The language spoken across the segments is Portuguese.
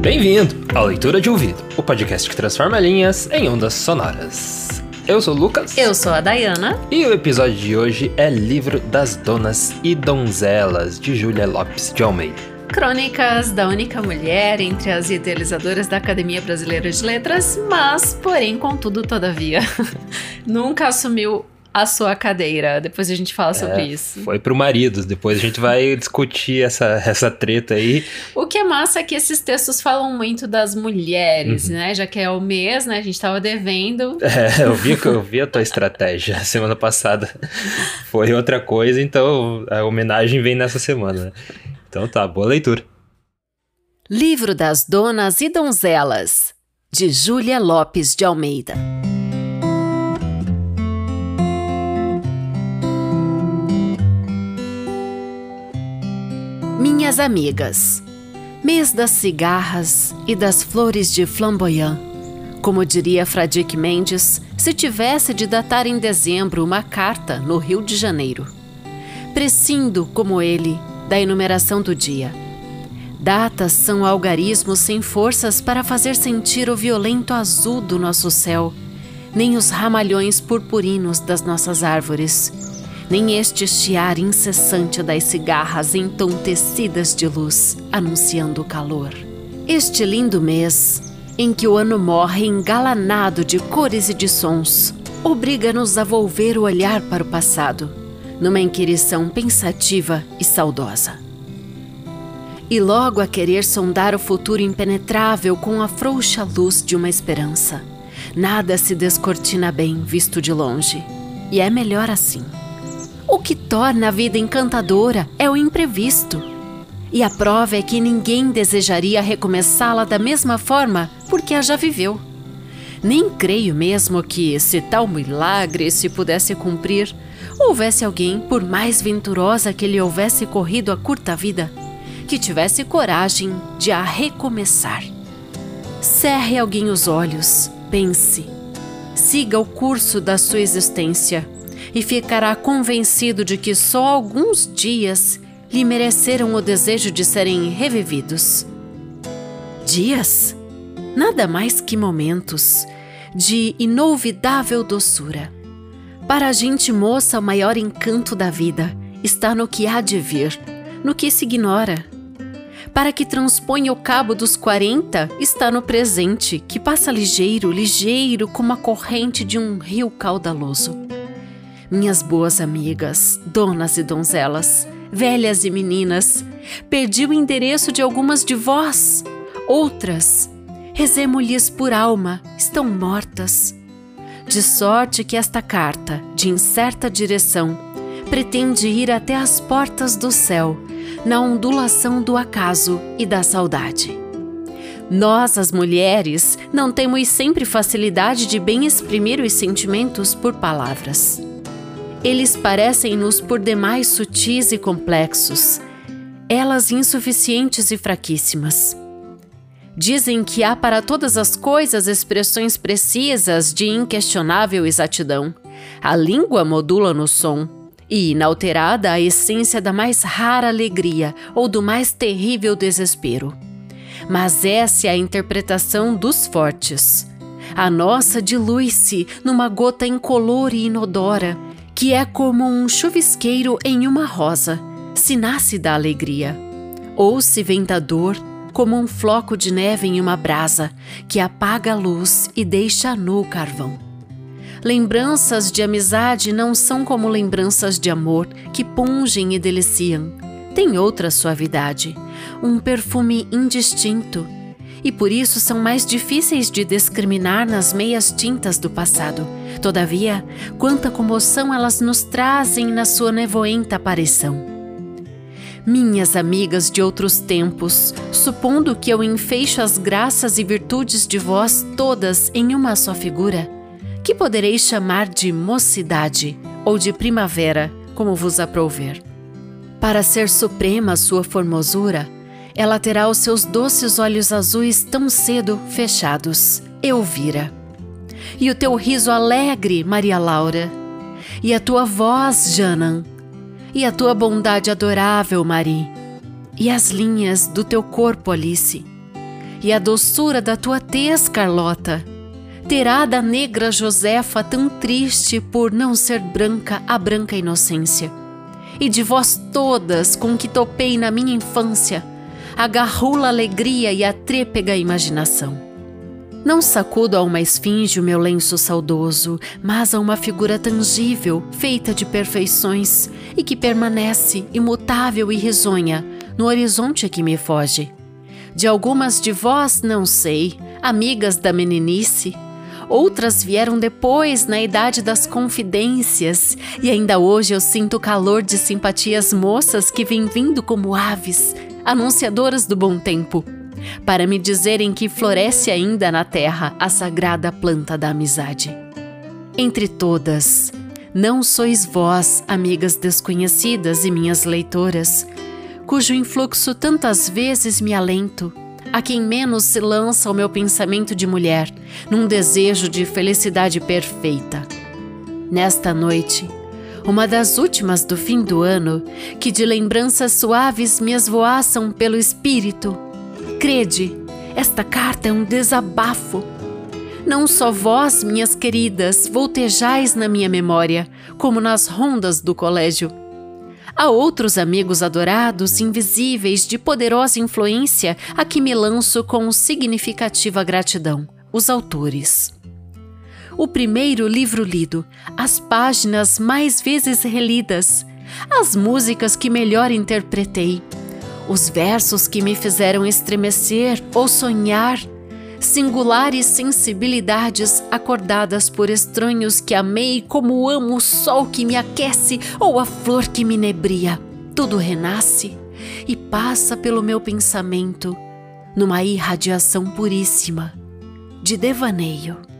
Bem-vindo à Leitura de Ouvido, o podcast que transforma linhas em ondas sonoras. Eu sou o Lucas. Eu sou a Dayana. E o episódio de hoje é Livro das Donas e Donzelas, de Júlia Lopes de Almeida. Crônicas da única mulher entre as idealizadoras da Academia Brasileira de Letras, mas, porém, contudo, todavia, nunca assumiu a sua cadeira. Depois a gente fala sobre É, isso. Foi pro marido, depois a gente vai discutir essa, essa treta aí. O que é massa é que esses textos falam muito das mulheres, Uhum. né? Já que é o mês, né? A gente tava devendo. É, eu vi, que- eu vi a tua estratégia semana passada. Foi outra coisa, então a homenagem vem nessa semana. Então tá, boa leitura. Livro das Donas e Donzelas, de Júlia Lopes de Almeida. Minhas amigas, mês das cigarras e das flores de flamboyant. Como diria Fradique Mendes, se tivesse de datar em dezembro uma carta no Rio de Janeiro. Prescindo, como ele, da enumeração do dia. Datas são algarismos sem forças para fazer sentir o violento azul do nosso céu, nem os ramalhões purpurinos das nossas árvores, nem este chiar incessante das cigarras entontecidas de luz, anunciando o calor. Este lindo mês, em que o ano morre engalanado de cores e de sons, obriga-nos a volver o olhar para o passado, numa inquirição pensativa e saudosa e logo a querer sondar o futuro impenetrável com a frouxa luz de uma esperança. Nada se descortina bem visto de longe, e é melhor assim. O que torna a vida encantadora é o imprevisto. E a prova é que ninguém desejaria recomeçá-la da mesma forma porque a já viveu. Nem creio mesmo que, se tal milagre se pudesse cumprir, houvesse alguém, por mais venturosa que lhe houvesse corrido a curta vida, que tivesse coragem de a recomeçar. Cerre alguém os olhos, pense, siga o curso da sua existência e ficará convencido de que só alguns dias lhe mereceram o desejo de serem revividos. Dias? Nada mais que momentos de inolvidável doçura. Para a gente moça, o maior encanto da vida está no que há de vir, no que se ignora. Para que transponha o cabo dos 40, está no presente, que passa ligeiro, ligeiro como a corrente de um rio caudaloso. Minhas boas amigas, donas e donzelas, velhas e meninas, perdi o endereço de algumas de vós. Outras, rezemo-lhes por alma, estão mortas. De sorte que esta carta, de incerta direção, pretende ir até as portas do céu, na ondulação do acaso e da saudade. Nós, as mulheres, não temos sempre facilidade de bem exprimir os sentimentos por palavras. Eles parecem-nos por demais sutis e complexos, elas insuficientes e fraquíssimas. Dizem que há para todas as coisas expressões precisas de inquestionável exatidão. A língua modula no som, e inalterada a essência da mais rara alegria ou do mais terrível desespero. Mas essa é a interpretação dos fortes. A nossa dilui-se numa gota incolor e inodora, que é como um chuvisqueiro em uma rosa, se nasce da alegria. Ou se vem da dor, como um floco de neve em uma brasa, que apaga a luz e deixa nu o carvão. Lembranças de amizade não são como lembranças de amor que pungem e deliciam. Tem outra suavidade, um perfume indistinto, e por isso são mais difíceis de discriminar nas meias tintas do passado. Todavia, quanta comoção elas nos trazem na sua nevoenta aparição. Minhas amigas de outros tempos, supondo que eu enfeixo as graças e virtudes de vós todas em uma só figura, que poderei chamar de mocidade ou de primavera, como vos aprouver. Para ser suprema sua formosura, ela terá os seus doces olhos azuis tão cedo fechados, Elvira. E o teu riso alegre, Maria Laura. E a tua voz, Janan. e a tua bondade adorável, Marie, e as linhas do teu corpo, Alice, e a doçura da tua tez, Carlota, terá da negra Josefa tão triste por não ser branca a branca inocência. E de vós todas com que topei na minha infância, a garrula alegria e a trépega imaginação. Não sacudo a uma esfinge o meu lenço saudoso, mas a uma figura tangível, feita de perfeições e que permanece imutável e risonha no horizonte que me foge. De algumas de vós não sei, amigas da meninice, Outras vieram depois, na idade das confidências, e ainda hoje eu sinto o calor de simpatias moças que vêm vindo como aves, anunciadoras do bom tempo, para me dizerem que floresce ainda na terra a sagrada planta da amizade. Entre todas, não sois vós, amigas desconhecidas e minhas leitoras, cujo influxo tantas vezes me alento a quem menos se lança o meu pensamento de mulher, num desejo de felicidade perfeita. Nesta noite, uma das últimas do fim do ano, que de lembranças suaves me esvoaçam pelo espírito. Crede, esta carta é um desabafo. Não só vós, minhas queridas, voltejais na minha memória, como nas rondas do colégio Há outros amigos adorados, invisíveis, de poderosa influência, a que me lanço com significativa gratidão: os autores. O primeiro livro lido, as páginas mais vezes relidas, as músicas que melhor interpretei, os versos que me fizeram estremecer ou sonhar singulares sensibilidades acordadas por estranhos que amei como amo o sol que me aquece ou a flor que me nebria. Tudo renasce e passa pelo meu pensamento numa irradiação puríssima de devaneio.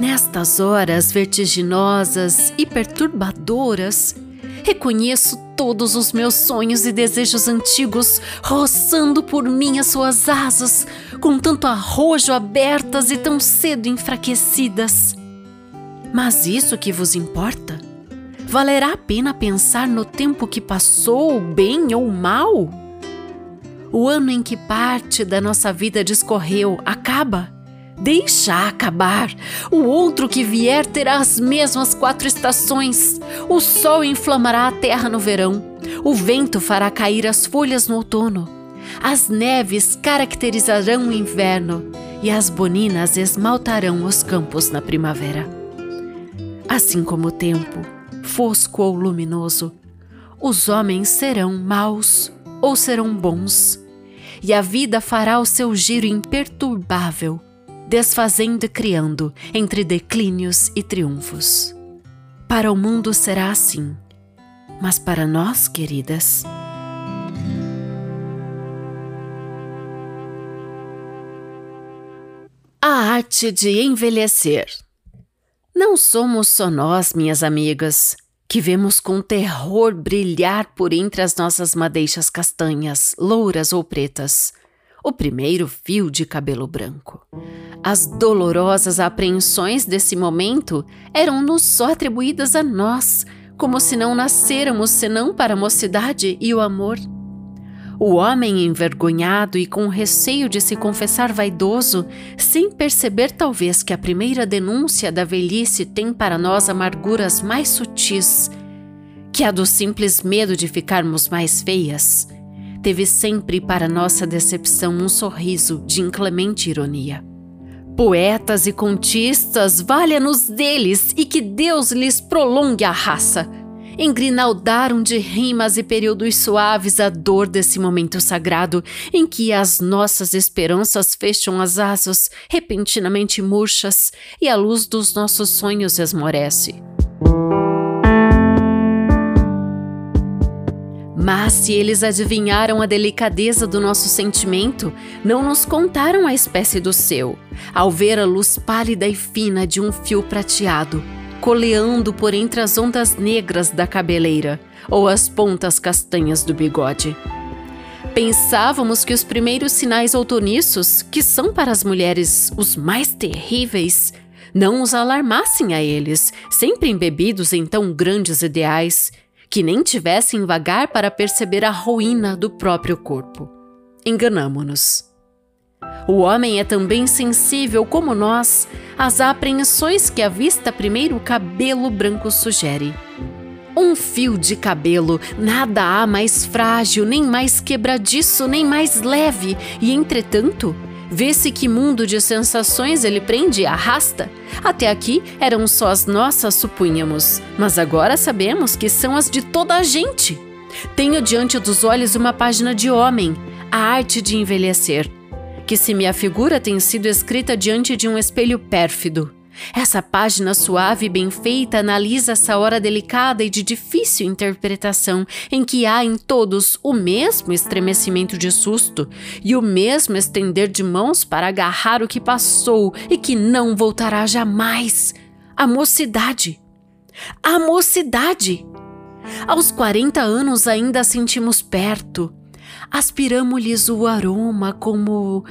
Nestas horas vertiginosas e perturbadoras, reconheço todos os meus sonhos e desejos antigos roçando por mim as suas asas, com tanto arrojo abertas e tão cedo enfraquecidas. Mas isso que vos importa? Valerá a pena pensar no tempo que passou, bem ou mal? O ano em que parte da nossa vida discorreu acaba Deixa acabar. O outro que vier terá as mesmas quatro estações. O sol inflamará a terra no verão. O vento fará cair as folhas no outono. As neves caracterizarão o inverno e as boninas esmaltarão os campos na primavera. Assim como o tempo, fosco ou luminoso, os homens serão maus ou serão bons, e a vida fará o seu giro imperturbável desfazendo e criando entre declínios e triunfos. Para o mundo será assim, mas para nós, queridas, A arte de envelhecer. Não somos só nós, minhas amigas, que vemos com terror brilhar por entre as nossas madeixas castanhas, louras ou pretas, o primeiro fio de cabelo branco. As dolorosas apreensões desse momento eram-nos só atribuídas a nós, como se não nascêramos senão para a mocidade e o amor. O homem envergonhado e com receio de se confessar vaidoso, sem perceber talvez que a primeira denúncia da velhice tem para nós amarguras mais sutis que a do simples medo de ficarmos mais feias, teve sempre para nossa decepção um sorriso de inclemente ironia. Poetas e contistas, valha-nos deles e que Deus lhes prolongue a raça. Engrinaldaram de rimas e períodos suaves a dor desse momento sagrado em que as nossas esperanças fecham as asas repentinamente murchas e a luz dos nossos sonhos esmorece. Mas se eles adivinharam a delicadeza do nosso sentimento, não nos contaram a espécie do seu, ao ver a luz pálida e fina de um fio prateado, coleando por entre as ondas negras da cabeleira ou as pontas castanhas do bigode. Pensávamos que os primeiros sinais outonissos, que são para as mulheres os mais terríveis, não os alarmassem a eles, sempre embebidos em tão grandes ideais, que nem tivessem vagar para perceber a ruína do próprio corpo. Enganamo-nos. O homem é também sensível, como nós, às apreensões que a vista primeiro cabelo branco sugere. Um fio de cabelo, nada há mais frágil, nem mais quebradiço, nem mais leve, e entretanto, vê-se que mundo de sensações ele prende e arrasta. Até aqui eram só as nossas, supunhamos, mas agora sabemos que são as de toda a gente. Tenho diante dos olhos uma página de homem, a arte de envelhecer, que se me afigura tem sido escrita diante de um espelho pérfido. Essa página suave e bem feita analisa essa hora delicada e de difícil interpretação, em que há em todos o mesmo estremecimento de susto e o mesmo estender de mãos para agarrar o que passou e que não voltará jamais. A mocidade. A mocidade! Aos 40 anos ainda sentimos perto. Aspiramos-lhes o aroma como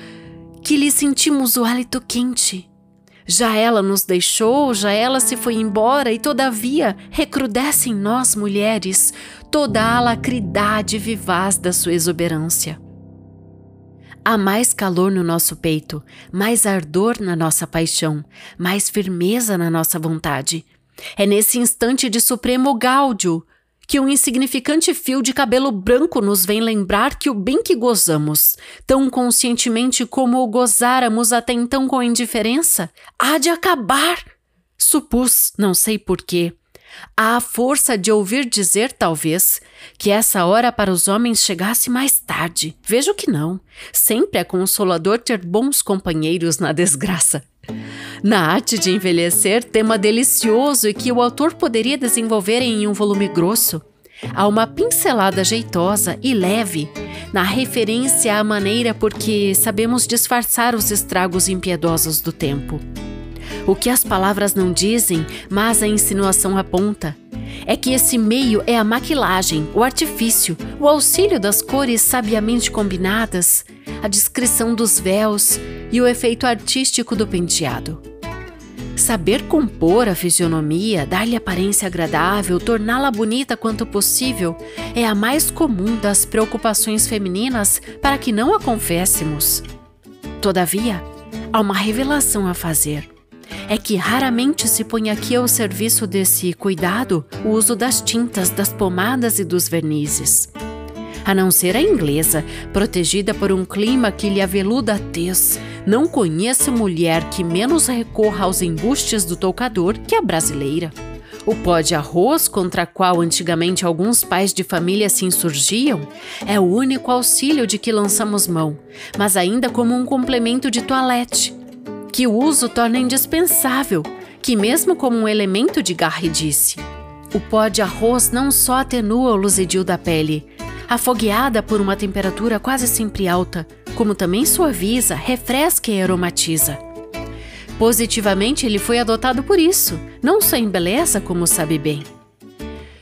que lhe sentimos o hálito quente. Já ela nos deixou, já ela se foi embora, e todavia recrudesce em nós mulheres toda a alacridade vivaz da sua exuberância. Há mais calor no nosso peito, mais ardor na nossa paixão, mais firmeza na nossa vontade. É nesse instante de supremo gáudio que um insignificante fio de cabelo branco nos vem lembrar que o bem que gozamos, tão conscientemente como o gozáramos até então com indiferença, há de acabar. Supus, não sei porquê, a força de ouvir dizer, talvez, que essa hora para os homens chegasse mais tarde. Vejo que não. Sempre é consolador ter bons companheiros na desgraça. Na arte de envelhecer, tema delicioso e que o autor poderia desenvolver em um volume grosso, há uma pincelada jeitosa e leve na referência à maneira por que sabemos disfarçar os estragos impiedosos do tempo. O que as palavras não dizem, mas a insinuação aponta, é que esse meio é a maquilagem, o artifício, o auxílio das cores sabiamente combinadas, a descrição dos véus e o efeito artístico do penteado. Saber compor a fisionomia, dar-lhe aparência agradável, torná-la bonita quanto possível, é a mais comum das preocupações femininas para que não a conféssemos. Todavia, há uma revelação a fazer. É que raramente se põe aqui ao serviço desse cuidado o uso das tintas, das pomadas e dos vernizes a não ser a inglesa, protegida por um clima que lhe aveluda a tez. Não conheço mulher que menos recorra aos embustes do toucador que a brasileira. O pó de arroz, contra qual antigamente alguns pais de família se insurgiam, é o único auxílio de que lançamos mão, mas ainda como um complemento de toilette, que o uso torna indispensável, que mesmo como um elemento de garridice. O pó de arroz não só atenua o luzidio da pele, afogueada por uma temperatura quase sempre alta, como também suaviza, refresca e aromatiza. Positivamente, ele foi adotado por isso, não só embeleza, como sabe bem.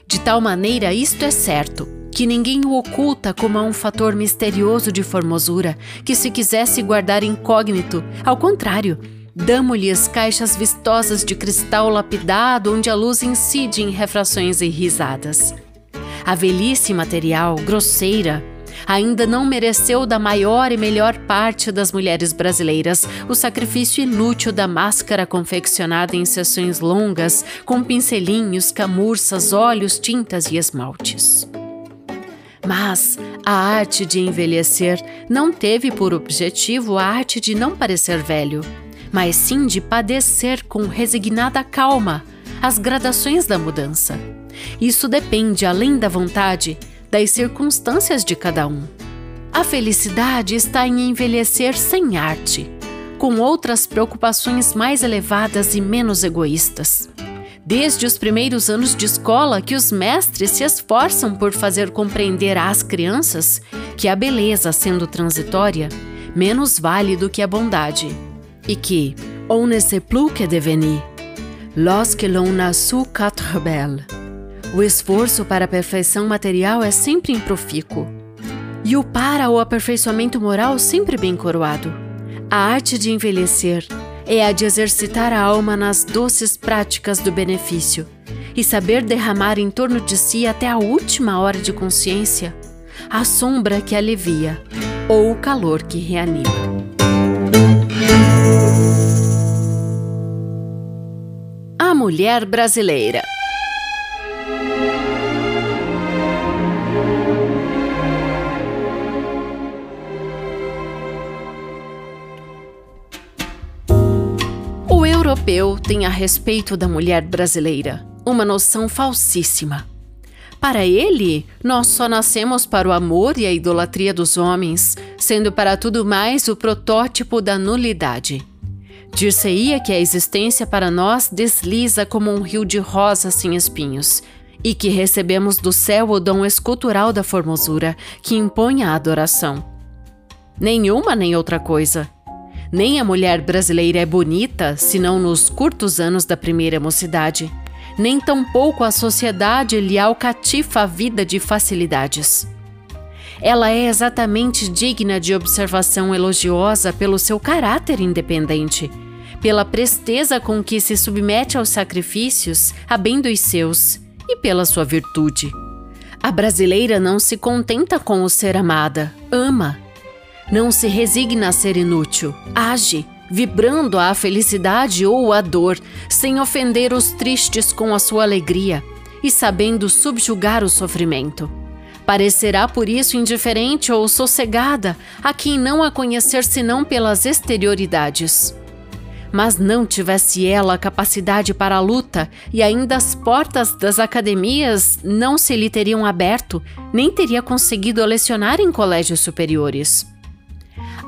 De tal maneira, isto é certo, que ninguém o oculta como um fator misterioso de formosura, que se quisesse guardar incógnito, ao contrário, damo-lhes caixas vistosas de cristal lapidado onde a luz incide em refrações e risadas. A velhice material, grosseira, ainda não mereceu da maior e melhor parte das mulheres brasileiras o sacrifício inútil da máscara confeccionada em sessões longas, com pincelinhos, camurças, óleos, tintas e esmaltes. Mas a arte de envelhecer não teve por objetivo a arte de não parecer velho, mas sim de padecer com resignada calma as gradações da mudança. Isso depende, além da vontade, das circunstâncias de cada um. A felicidade está em envelhecer sem arte, com outras preocupações mais elevadas e menos egoístas. Desde os primeiros anos de escola que os mestres se esforçam por fazer compreender às crianças que a beleza, sendo transitória, menos vale do que a bondade, e que on ne sait plus que devenir lorsque l'on a su quatre belles. O esforço para a perfeição material é sempre improfícuo, e o para o aperfeiçoamento moral sempre bem coroado. A arte de envelhecer é a de exercitar a alma nas doces práticas do benefício e saber derramar em torno de si até a última hora de consciência a sombra que alivia ou o calor que reanima. A mulher brasileira. Europeu tem a respeito da mulher brasileira uma noção falsíssima. Para ele, nós só nascemos para o amor e a idolatria dos homens, sendo para tudo mais o protótipo da nulidade. Dir-se-ia que a existência para nós desliza como um rio de rosas sem espinhos, e que recebemos do céu o dom escultural da formosura que impõe a adoração. Nenhuma nem outra coisa. Nem a mulher brasileira é bonita, senão nos curtos anos da primeira mocidade nem tampouco a sociedade lhe alcatifa a vida de facilidades. Ela é exatamente digna de observação elogiosa pelo seu caráter independente, pela presteza com que se submete aos sacrifícios a bem dos seus e pela sua virtude. A brasileira não se contenta com o ser amada, ama. Não se resigna a ser inútil, age vibrando a felicidade ou a dor, sem ofender os tristes com a sua alegria e sabendo subjugar o sofrimento. Parecerá por isso indiferente ou sossegada a quem não a conhecer senão pelas exterioridades. Mas não tivesse ela a capacidade para a luta e ainda as portas das academias não se lhe teriam aberto, nem teria conseguido lecionar em colégios superiores.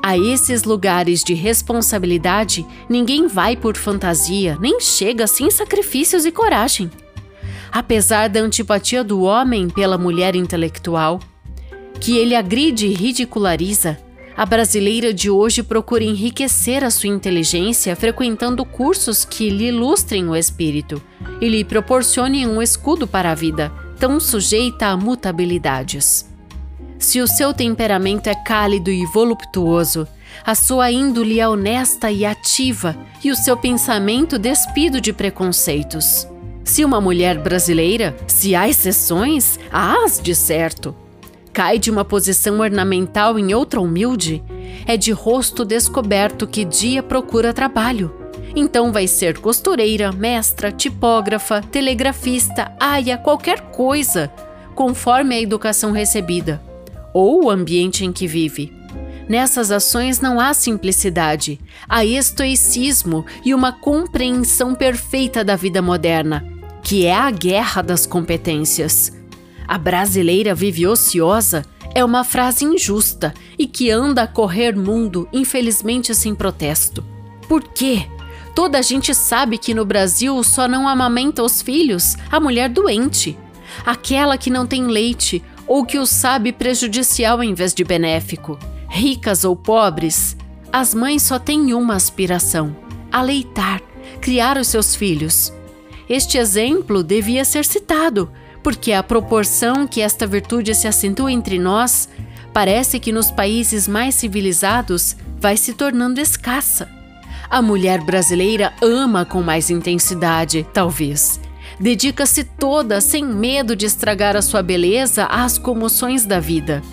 A esses lugares de responsabilidade, ninguém vai por fantasia, nem chega sem sacrifícios e coragem. Apesar da antipatia do homem pela mulher intelectual, que ele agride e ridiculariza, a brasileira de hoje procura enriquecer a sua inteligência frequentando cursos que lhe ilustrem o espírito e lhe proporcionem um escudo para a vida, tão sujeita a mutabilidades. Se o seu temperamento é cálido e voluptuoso, a sua índole é honesta e ativa e o seu pensamento despido de preconceitos. Se uma mulher brasileira, se há exceções, há-as de certo, cai de uma posição ornamental em outra humilde, é de rosto descoberto que dia procura trabalho. Então vai ser costureira, mestra, tipógrafa, telegrafista, aia, qualquer coisa, conforme a educação recebida ou o ambiente em que vive. Nessas ações não há simplicidade, há estoicismo e uma compreensão perfeita da vida moderna, que é a guerra das competências. A brasileira vive ociosa é uma frase injusta e que anda a correr mundo, infelizmente sem protesto. Por quê? Toda a gente sabe que no Brasil só não amamenta os filhos a mulher doente, aquela que não tem leite ou que o sabe prejudicial em vez de benéfico. Ricas ou pobres, as mães só têm uma aspiração: aleitar, criar os seus filhos. Este exemplo devia ser citado, porque a proporção que esta virtude se acentua entre nós parece que nos países mais civilizados vai se tornando escassa. A mulher brasileira ama com mais intensidade, talvez, Dedica-se toda, sem medo de estragar a sua beleza, às comoções da vida.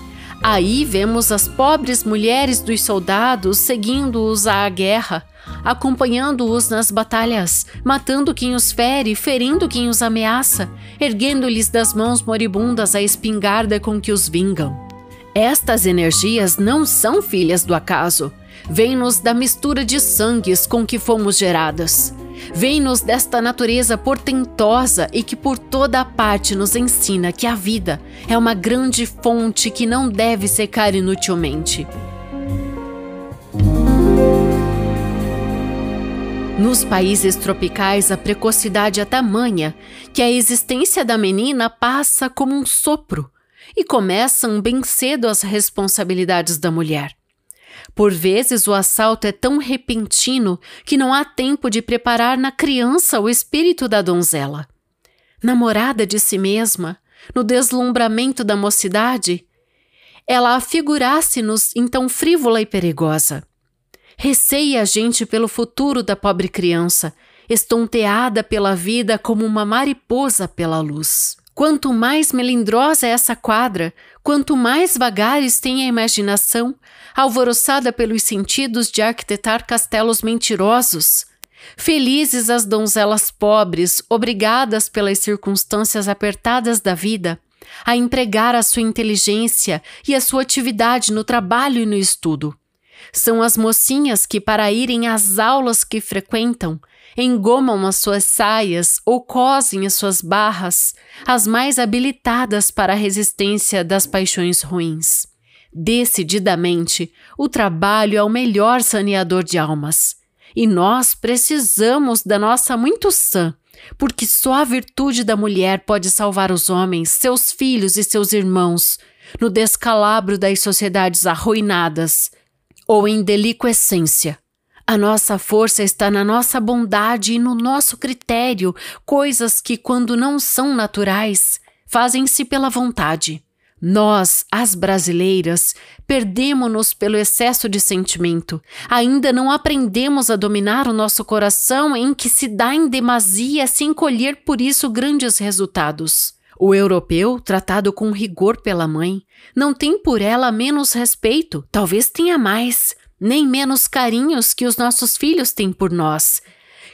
Aí vemos as pobres mulheres dos soldados seguindo-os à guerra, acompanhando-os nas batalhas, matando quem os fere, ferindo quem os ameaça, erguendo-lhes das mãos moribundas a espingarda com que os vingam. Estas energias não são filhas do acaso, vêm-nos da mistura de sangues com que fomos geradas. Vem-nos desta natureza portentosa e que por toda a parte nos ensina que a vida é uma grande fonte que não deve secar inutilmente. Nos países tropicais, a precocidade é tamanha que a existência da menina passa como um sopro e começam bem cedo as responsabilidades da mulher. Por vezes o assalto é tão repentino que não há tempo de preparar na criança o espírito da donzela. Namorada de si mesma, no deslumbramento da mocidade, ela afigurasse-nos então frívola e perigosa. Receia a gente pelo futuro da pobre criança estonteada pela vida como uma mariposa pela luz. Quanto mais melindrosa é essa quadra, quanto mais vagares tem a imaginação, alvoroçada pelos sentidos de arquitetar castelos mentirosos. Felizes as donzelas pobres, obrigadas pelas circunstâncias apertadas da vida a empregar a sua inteligência e a sua atividade no trabalho e no estudo. São as mocinhas que, para irem às aulas que frequentam, engomam as suas saias ou cosem as suas barras, as mais habilitadas para a resistência das paixões ruins. Decididamente, o trabalho é o melhor saneador de almas. E nós precisamos da nossa muito sã, porque só a virtude da mulher pode salvar os homens, seus filhos e seus irmãos, no descalabro das sociedades arruinadas, ou em deliquescência. A nossa força está na nossa bondade e no nosso critério, coisas que, quando não são naturais, fazem-se pela vontade. Nós, as brasileiras, perdemos-nos pelo excesso de sentimento. Ainda não aprendemos a dominar o nosso coração em que se dá em demasia sem colher por isso grandes resultados. O europeu, tratado com rigor pela mãe, não tem por ela menos respeito, talvez tenha mais, nem menos carinhos que os nossos filhos têm por nós,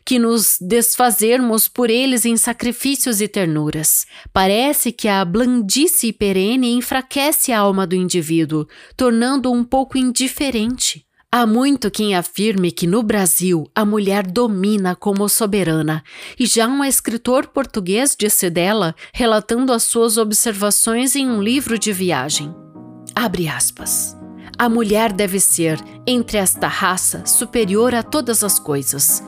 que nos desfazermos por eles em sacrifícios e ternuras. Parece que a blandice perene enfraquece a alma do indivíduo, tornando-o um pouco indiferente. Há muito quem afirme que no Brasil a mulher domina como soberana, e já um escritor português disse dela, relatando as suas observações em um livro de viagem. Abre aspas. A mulher deve ser, entre esta raça, superior a todas as coisas.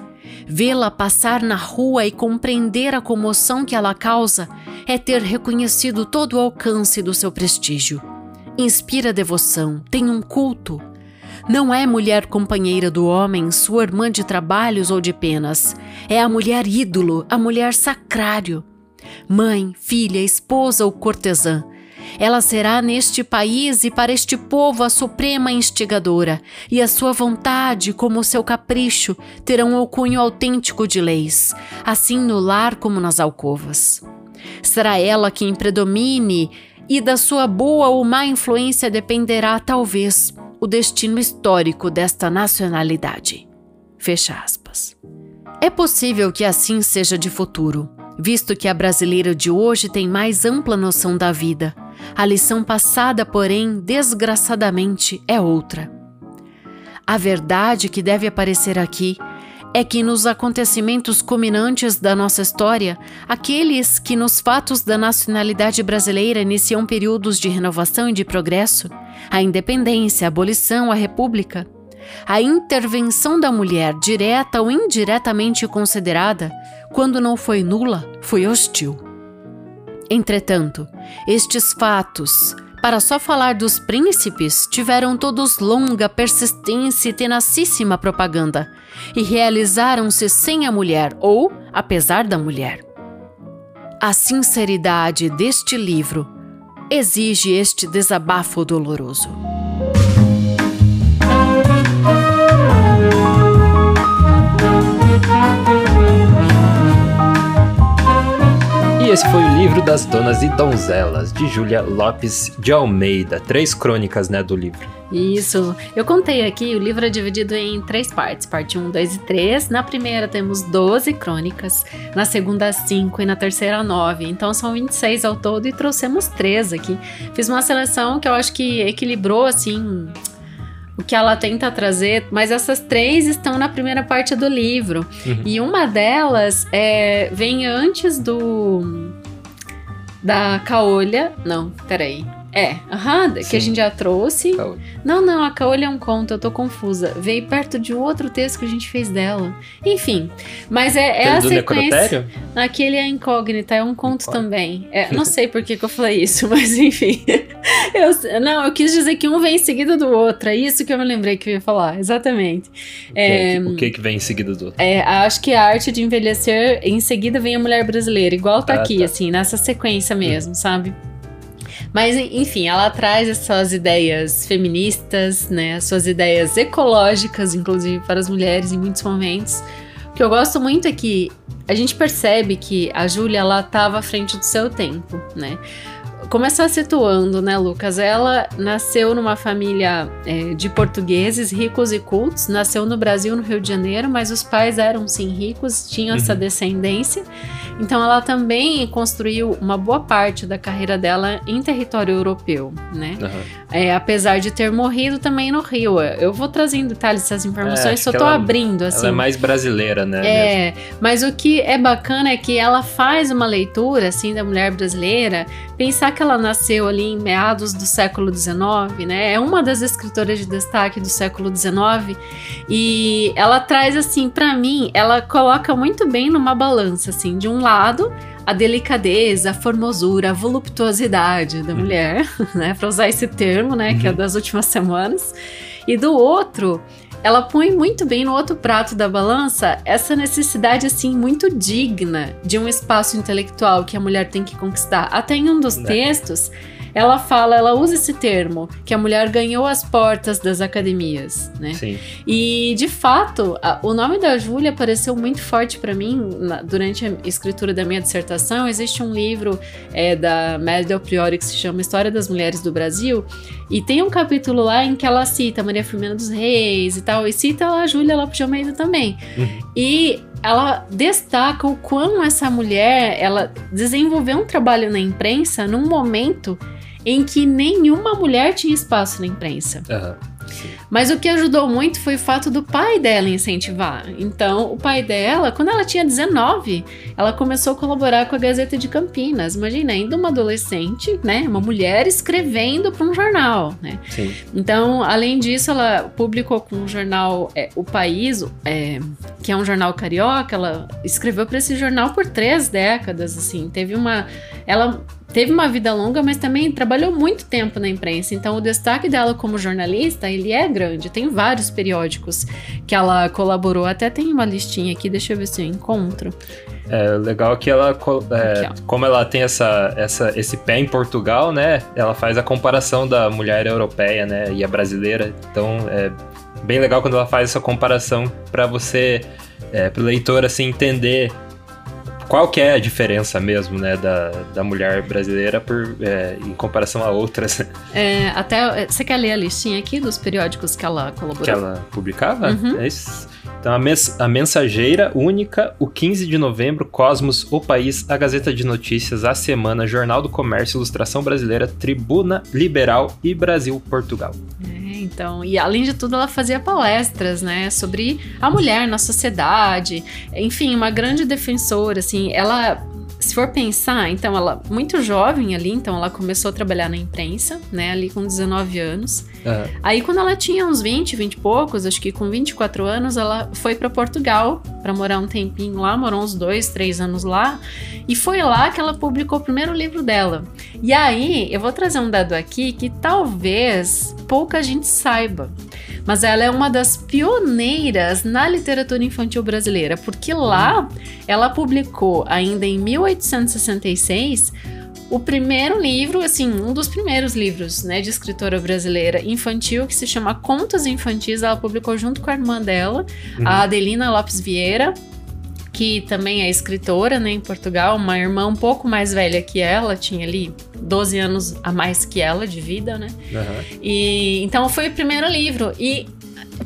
Vê-la passar na rua e compreender a comoção que ela causa é ter reconhecido todo o alcance do seu prestígio. Inspira devoção, tem um culto, não é mulher companheira do homem, sua irmã de trabalhos ou de penas. É a mulher ídolo, a mulher sacrário. Mãe, filha, esposa ou cortesã. Ela será neste país e para este povo a suprema instigadora, e a sua vontade, como o seu capricho, terão o cunho autêntico de leis, assim no lar como nas alcovas. Será ela quem predomine, e da sua boa ou má influência dependerá, talvez, o destino histórico desta nacionalidade. Fecha aspas. É possível que assim seja de futuro, visto que a brasileira de hoje tem mais ampla noção da vida. A lição passada, porém, desgraçadamente, é outra. A verdade que deve aparecer aqui é que nos acontecimentos culminantes da nossa história, aqueles que nos fatos da nacionalidade brasileira iniciam períodos de renovação e de progresso, a independência, a abolição, a república, a intervenção da mulher, direta ou indiretamente considerada, quando não foi nula, foi hostil. Entretanto, estes fatos, para só falar dos príncipes, tiveram todos longa, persistência e tenacíssima propaganda, e realizaram-se sem a mulher ou apesar da mulher. A sinceridade deste livro exige este desabafo doloroso. Esse foi o livro das Donas e Donzelas, de Júlia Lopes de Almeida. Três crônicas, né, do livro. Isso. Eu contei aqui, o livro é dividido em três partes: parte 1, 2 e 3. Na primeira temos 12 crônicas, na segunda, 5 e na terceira, 9. Então são 26 ao todo e trouxemos três aqui. Fiz uma seleção que eu acho que equilibrou, assim, o que ela tenta trazer, mas essas três estão na primeira parte do livro. Uhum. E uma delas é, vem antes do. Da Caolha. Não, peraí. É, aham, que a gente já trouxe. Caolha. Não, não, a Caolha é um conto, eu tô confusa. Veio perto de outro texto que a gente fez dela. Enfim, mas é, é a sequência. Aquele é incógnita, é um conto também. É, não sei por que, que eu falei isso, mas enfim. eu, não, eu quis dizer que um vem em seguida do outro. É isso que eu me lembrei que eu ia falar, exatamente. O que, é, o que, que vem em seguida do outro? É, acho que a arte de envelhecer, em seguida vem a mulher brasileira, igual tá ah, aqui, tá. assim, nessa sequência mesmo, hum. sabe? Mas, enfim, ela traz as suas ideias feministas, né, as suas ideias ecológicas, inclusive para as mulheres em muitos momentos, O que eu gosto muito é que a gente percebe que a Júlia ela estava à frente do seu tempo, né? Começar situando, né, Lucas? Ela nasceu numa família é, de portugueses ricos e cultos, nasceu no Brasil, no Rio de Janeiro, mas os pais eram sim ricos, tinham uhum. essa descendência. Então ela também construiu uma boa parte da carreira dela em território europeu, né? Uhum. É, apesar de ter morrido também no Rio. Eu vou trazendo detalhes dessas informações, é, só tô ela, abrindo assim. Ela é mais brasileira, né? É, mesmo. mas o que é bacana é que ela faz uma leitura assim da mulher brasileira, pensar que ela nasceu ali em meados do século XIX, né? É uma das escritoras de destaque do século XIX e ela traz assim para mim, ela coloca muito bem numa balança assim, de um lado a delicadeza, a formosura, a voluptuosidade da uhum. mulher, né, para usar esse termo, né, uhum. que é uhum. das últimas semanas, e do outro ela põe muito bem no outro prato da balança essa necessidade assim muito digna de um espaço intelectual que a mulher tem que conquistar. Até em um dos né? textos, ela fala, ela usa esse termo, que a mulher ganhou as portas das academias, né? Sim. E, de fato, a, o nome da Júlia apareceu muito forte para mim na, durante a escritura da minha dissertação. Existe um livro é, da Mary Del Priori que se chama História das Mulheres do Brasil, e tem um capítulo lá em que ela cita Maria Firmina dos Reis e tal, e cita a Júlia Lopes de Almeida também. Uhum. E ela destaca o quão essa mulher ela desenvolveu um trabalho na imprensa num momento em que nenhuma mulher tinha espaço na imprensa. Uhum. Mas o que ajudou muito foi o fato do pai dela incentivar. Então, o pai dela, quando ela tinha 19, ela começou a colaborar com a Gazeta de Campinas. Imagina, ainda uma adolescente, né? Uma mulher escrevendo para um jornal, né? Sim. Então, além disso, ela publicou com o jornal é, O País, é, que é um jornal carioca. Ela escreveu para esse jornal por três décadas, assim. Teve uma... Ela teve uma vida longa, mas também trabalhou muito tempo na imprensa. Então, o destaque dela como jornalista, ele é grande. Tem vários periódicos que ela colaborou. Até tem uma listinha aqui, deixa eu ver se eu encontro. É legal que ela, é, aqui, como ela tem essa, essa, esse pé em Portugal, né? Ela faz a comparação da mulher europeia, né? E a brasileira. Então, é bem legal quando ela faz essa comparação para você, é, para o leitor, assim, entender qual que é a diferença mesmo, né, da, da mulher brasileira por, é, em comparação a outras? É, até, você quer ler a listinha aqui dos periódicos que ela colaborou? Que ela publicava? Uhum. É isso. Então, a, mens a Mensageira Única, o 15 de novembro, Cosmos, O País, a Gazeta de Notícias, A Semana, Jornal do Comércio, Ilustração Brasileira, Tribuna Liberal e Brasil-Portugal. É. Então, e além de tudo, ela fazia palestras, né, sobre a mulher na sociedade. Enfim, uma grande defensora, assim, ela se for pensar, então ela muito jovem ali, então ela começou a trabalhar na imprensa, né, ali com 19 anos. Uhum. Aí quando ela tinha uns 20, 20 e poucos, acho que com 24 anos, ela foi para Portugal para morar um tempinho lá, morou uns dois, três anos lá, e foi lá que ela publicou o primeiro livro dela. E aí, eu vou trazer um dado aqui que talvez pouca gente saiba mas ela é uma das pioneiras na literatura infantil brasileira, porque lá ela publicou, ainda em 1866, o primeiro livro, assim, um dos primeiros livros, né, de escritora brasileira infantil, que se chama Contos Infantis. Ela publicou junto com a irmã dela, uhum. a Adelina Lopes Vieira, que também é escritora, né, em Portugal, uma irmã um pouco mais velha que ela, tinha ali 12 anos a mais que ela de vida, né? Uhum. E então foi o primeiro livro e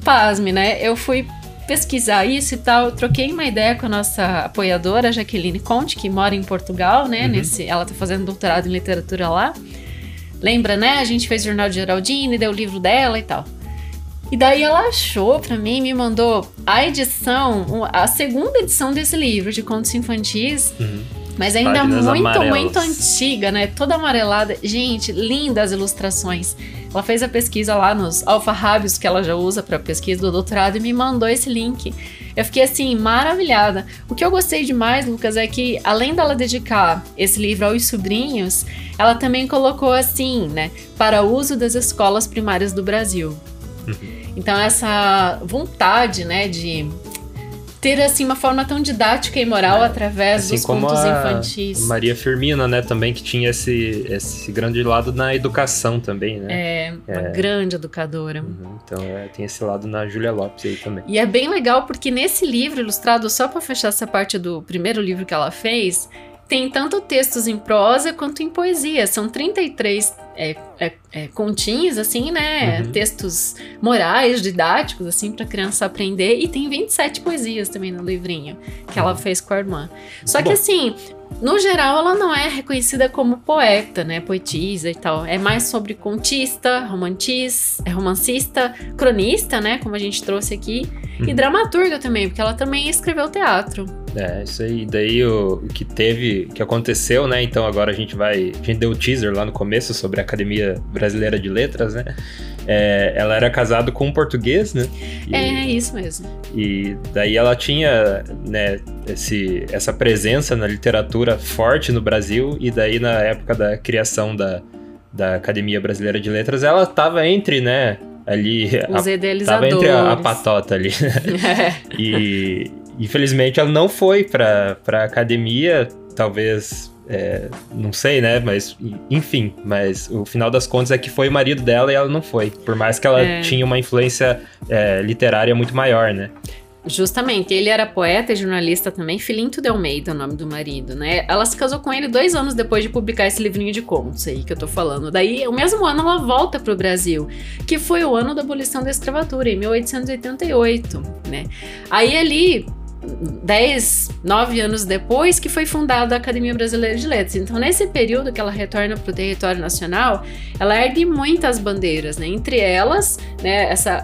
pasme, né? Eu fui pesquisar isso e tal, troquei uma ideia com a nossa apoiadora Jaqueline Conte, que mora em Portugal, né? Uhum. Nesse, ela tá fazendo doutorado em literatura lá. Lembra, né? A gente fez o Jornal de Geraldine, deu o livro dela e tal. E daí ela achou para mim, me mandou a edição, a segunda edição desse livro de contos infantis. Uhum. Mas ainda Páginas muito, amarelas. muito antiga, né? Toda amarelada. Gente, lindas ilustrações. Ela fez a pesquisa lá nos alfarrábios que ela já usa para pesquisa do doutorado e me mandou esse link. Eu fiquei assim, maravilhada. O que eu gostei demais, Lucas, é que além dela dedicar esse livro aos sobrinhos, ela também colocou assim, né? Para uso das escolas primárias do Brasil. Uhum. Então, essa vontade, né, de ter assim uma forma tão didática e moral é. através assim dos contos infantis. Maria Firmina, né, também que tinha esse, esse grande lado na educação também, né? É, uma é. grande educadora. Uhum, então é, tem esse lado na Julia Lopes aí também. E é bem legal porque nesse livro ilustrado, só para fechar essa parte do primeiro livro que ela fez, tem tanto textos em prosa quanto em poesia. São 33 é, é, é, continhos, assim, né? Uhum. Textos morais, didáticos, assim, pra criança aprender. E tem 27 poesias também no livrinho que ela uhum. fez com a irmã. Só Bom. que, assim, no geral, ela não é reconhecida como poeta, né? Poetisa e tal. É mais sobre contista, romantis, é romancista, cronista, né? Como a gente trouxe aqui. Uhum. E dramaturga também, porque ela também escreveu teatro. É, isso aí. Daí o, o que teve, o que aconteceu, né? Então agora a gente vai. A gente deu o teaser lá no começo sobre a Academia Brasileira de Letras, né? É, ela era casada com um português, né? E, é, isso mesmo. E daí ela tinha, né, esse, essa presença na literatura forte no Brasil, e daí na época da criação da, da Academia Brasileira de Letras, ela estava entre, né, ali... Os a, idealizadores. Tava entre a, a patota ali. é. E infelizmente ela não foi para a academia, talvez é, não sei, né? Mas, enfim, mas o final das contas é que foi o marido dela e ela não foi. Por mais que ela é. tinha uma influência é, literária muito maior, né? Justamente, ele era poeta e jornalista também, Filinto de Almeida, o nome do marido, né? Ela se casou com ele dois anos depois de publicar esse livrinho de contos aí que eu tô falando. Daí, o mesmo ano, ela volta pro Brasil, que foi o ano da abolição da escravatura, em 1888, né? Aí ali, 10, 9 anos depois que foi fundada a Academia Brasileira de Letras. Então, nesse período que ela retorna para o território nacional, ela ergue muitas bandeiras, né? Entre elas, né, essa